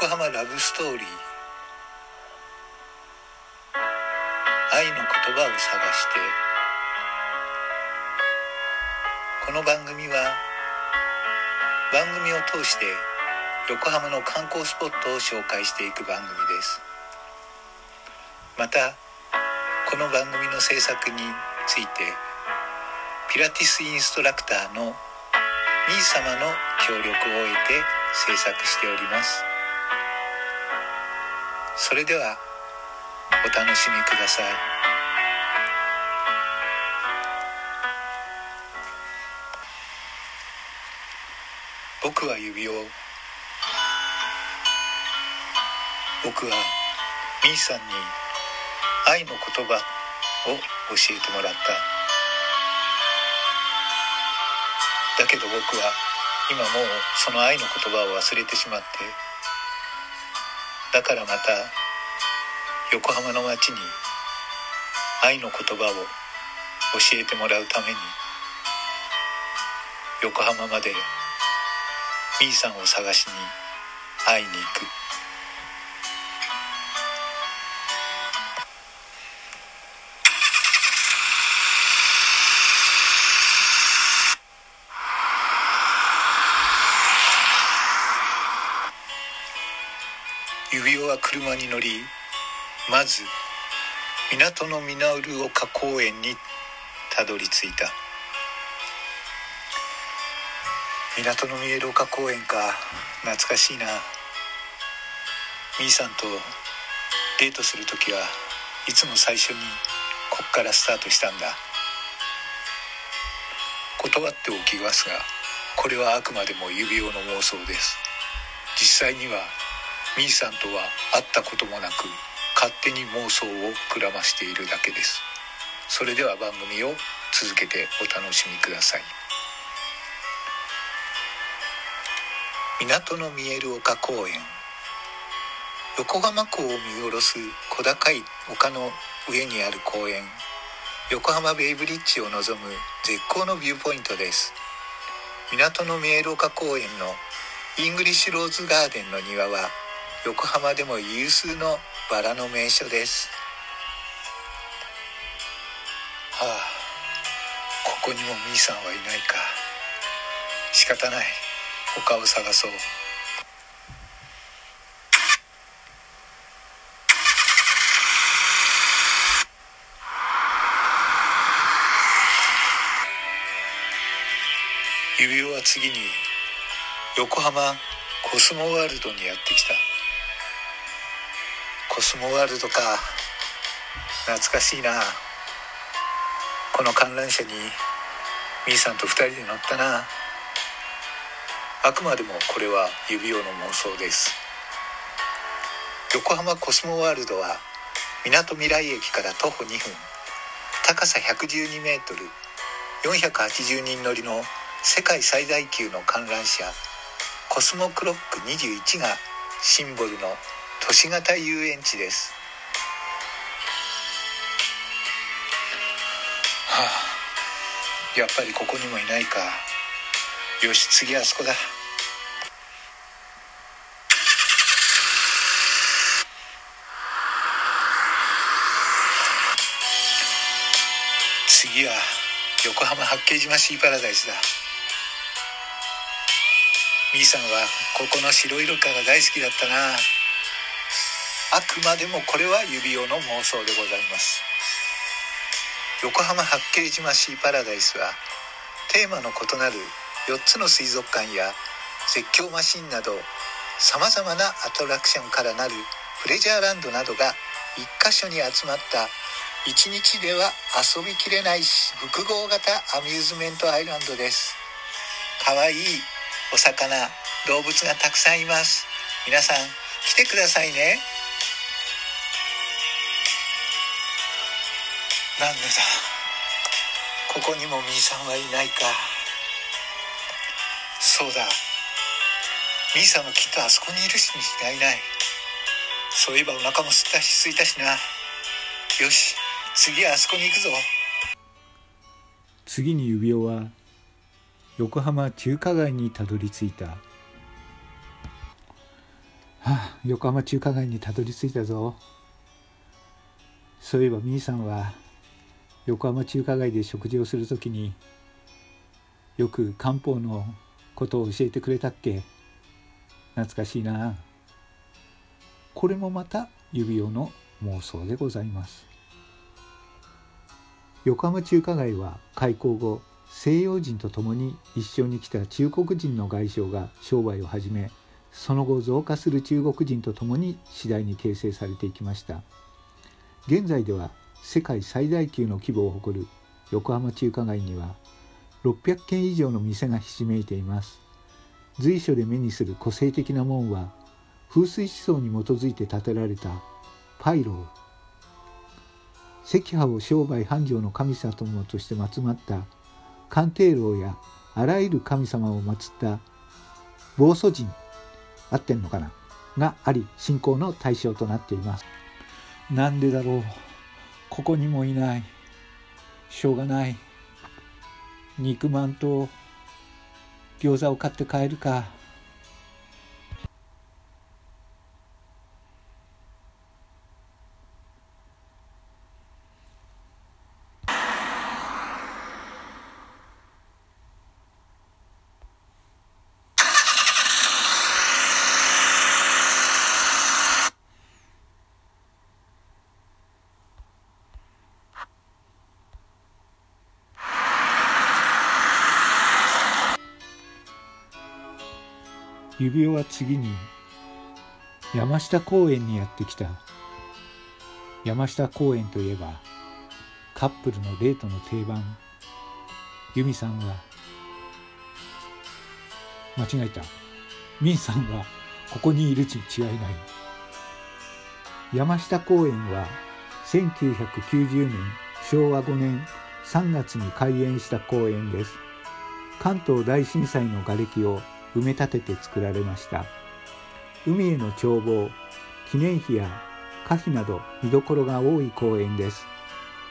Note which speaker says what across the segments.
Speaker 1: 横浜ラブストーリー。愛の言葉を探して。この番組は番組を通して横浜の観光スポットを紹介していく番組です。またこの番組の制作についてピラティスインストラクターのみー様の協力を得て制作しております。それではお楽しみください。僕は指を。僕はみーさんに愛の言葉を教えてもらった。だけど僕は今もうその愛の言葉を忘れてしまって。だからまた横浜の街に愛の言葉を教えてもらうために横浜までみーさんを探しに会いに行く。指輪は車に乗りまず港のミナウル丘公園にたどり着いた。港の見える丘公園か。懐かしいな。みーさんとデートする時はいつも最初にこっからスタートしたんだ。断っておきますがこれはあくまでも指輪の妄想です。実際にはみーさんとは会ったこともなく勝手に妄想を膨らましているだけです。それでは番組を続けてお楽しみください。港の見える丘公園。横浜港を見下ろす小高い丘の上にある公園。横浜ベイブリッジを望む絶好のビューポイントです。港の見える丘公園のイングリッシュローズガーデンの庭は横浜でも有数のバラの名所です。はあここにもみーさんはいないか。仕方ない。他を探そう。指輪は次に横浜コスモワールドにやってきた。コスモワールドか。懐かしいな。この観覧車にみーさんと2人で乗ったな。あくまでもこれは指輪の妄想です。横浜コスモワールドはみなとみらい駅から徒歩2分。高さ112メートル。480人乗りの世界最大級の観覧車。コスモクロック21がシンボルの都市型遊園地です。はあやっぱりここにもいないか。よし次あそこだ。次は横浜八景島シーパラダイスだ。みーさんはここの白イルカが大好きだったな。あくまでもこれは指輪の妄想でございます。横浜八景島シーパラダイスはテーマの異なる4つの水族館や絶叫マシンなどさまざまなアトラクションからなるプレジャーランドなどが一箇所に集まった1日では遊びきれない複合型アミューズメントアイランドです。かわいいお魚動物がたくさんいます。皆さん来てくださいね。なんでだ？ここにもみーさんはいないか。そうだ。みーさんはきっとあそこにいるしに違いない。そういえばお腹もすったしすいたしな。よし次はあそこに行くぞ。
Speaker 2: 次に指輪は横浜中華街にたどり着いた。は
Speaker 1: あ、横浜中華街にたどり着いたぞ。そういえばみーさんは横浜中華街で食事をする時によく漢方のことを教えてくれたっけ？懐かしいな。これもまた指輪の妄想でございます。横浜中華街は開港後西洋人と共に一緒に来た中国人の外商が商売を始めその後増加する中国人とともに次第に形成されていきました。現在では世界最大級の規模を誇る横浜中華街には600軒以上の店がひしめいています。随所で目にする個性的な門は風水思想に基づいて建てられたパイロー。赤波を商売繁盛の神様として集まった鑑定楼やあらゆる神様を祀った暴祖神合ってんのかな？があり信仰の対象となっています。なんでだろう？ここにもいない。しょうがない。肉まんと餃子を買って帰るか。指輪は次に山下公園にやってきた。山下公園といえばカップルのデートの定番。由美さんは間違えた。ミンさんはここにいるち違いない。山下公園は1990年昭和5年3月に開園した公園です。関東大震災の瓦礫を埋め立てて作られました。海への眺望記念碑や歌碑など見どころが多い公園です。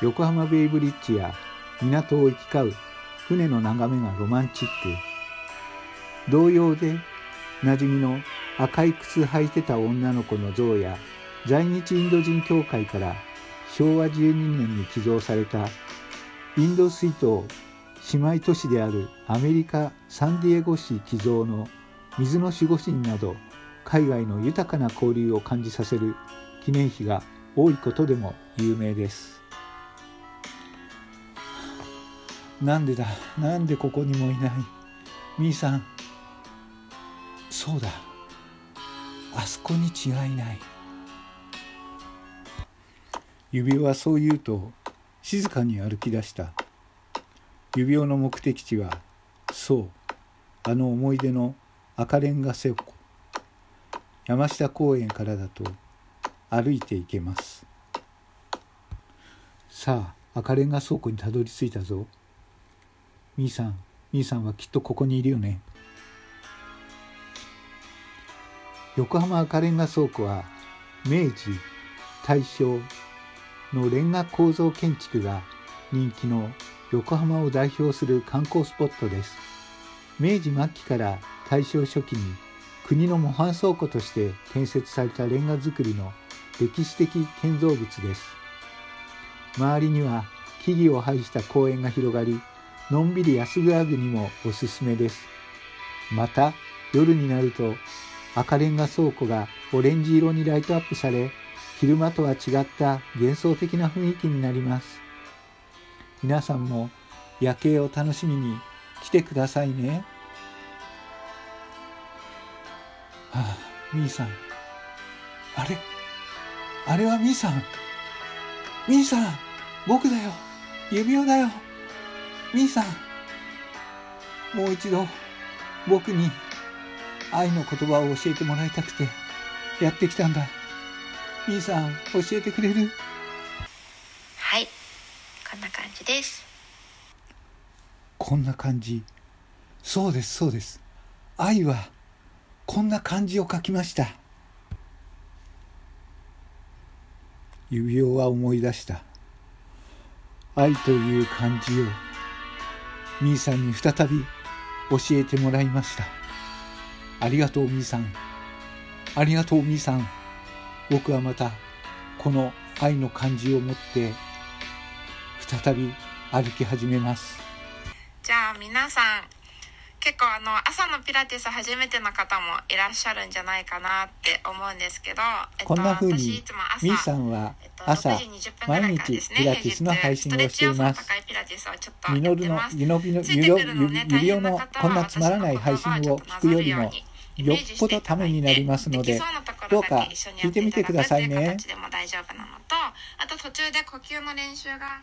Speaker 1: 横浜ベイブリッジや港を行き交う船の眺めがロマンチック。同様で馴染みの赤い靴履いてた女の子の像や在日インド人協会から昭和12年に寄贈されたインド水筒姉妹都市であるアメリカ・サンディエゴ市寄贈の水の守護神など海外の豊かな交流を感じさせる記念碑が多いことでも有名です。なんでだ？なんでここにもいない？みーさん。そうだ。あそこに違いない。指輪はそう言うと静かに歩き出した。指輪の目的地はそうあの思い出の赤レンガ倉庫山下公園からだと歩いて行けます。さあ赤レンガ倉庫にたどり着いたぞ。みーさんみーさんはきっとここにいるよね。横浜赤レンガ倉庫は明治大正のレンガ構造建築が人気の横浜を代表する観光スポットです。明治末期から大正初期に国の模範倉庫として建設されたレンガ造りの歴史的建造物です。周りには木々を配した公園が広がりのんびり安ぐらぐにもおすすめです。また夜になると赤レンガ倉庫がオレンジ色にライトアップされ昼間とは違った幻想的な雰囲気になります。皆さんも夜景を楽しみに来てくださいね。はあ、みーさん。あれ？あれはみーさん。みーさん僕だよ指輪だよみーさんもう一度僕に愛の言葉を教えてもらいたくてやってきたんだ。みーさん教えてくれる？
Speaker 2: こんな感じです。
Speaker 1: こんな感じ。そうですそうです。愛はこんな感じを書きました。指輪は思い出した。愛という漢字をみーさんに再び教えてもらいました。ありがとうみーさん。ありがとうみーさん。僕はまたこの愛の感じを持って再び歩き始めます。
Speaker 2: じゃあ皆さん結構あの朝のピラティス初めての方もいらっしゃるんじゃないかなって思うんですけど、えっと、
Speaker 1: こんな風にみーさんは
Speaker 2: えっと
Speaker 1: 朝
Speaker 2: 6時20分ぐらいからですね
Speaker 1: 毎日ピラティスの配信をしています
Speaker 2: 平日ストレッチ要素の高いピラティスをちょっと
Speaker 1: ミノルのゆのびの
Speaker 2: ついて
Speaker 1: ゆよ
Speaker 2: くるの
Speaker 1: こんなつまらない配信を聞くよりもよっぽどためになりますのでどうか聞いてみてくださいね
Speaker 2: あと途中で呼吸の練習が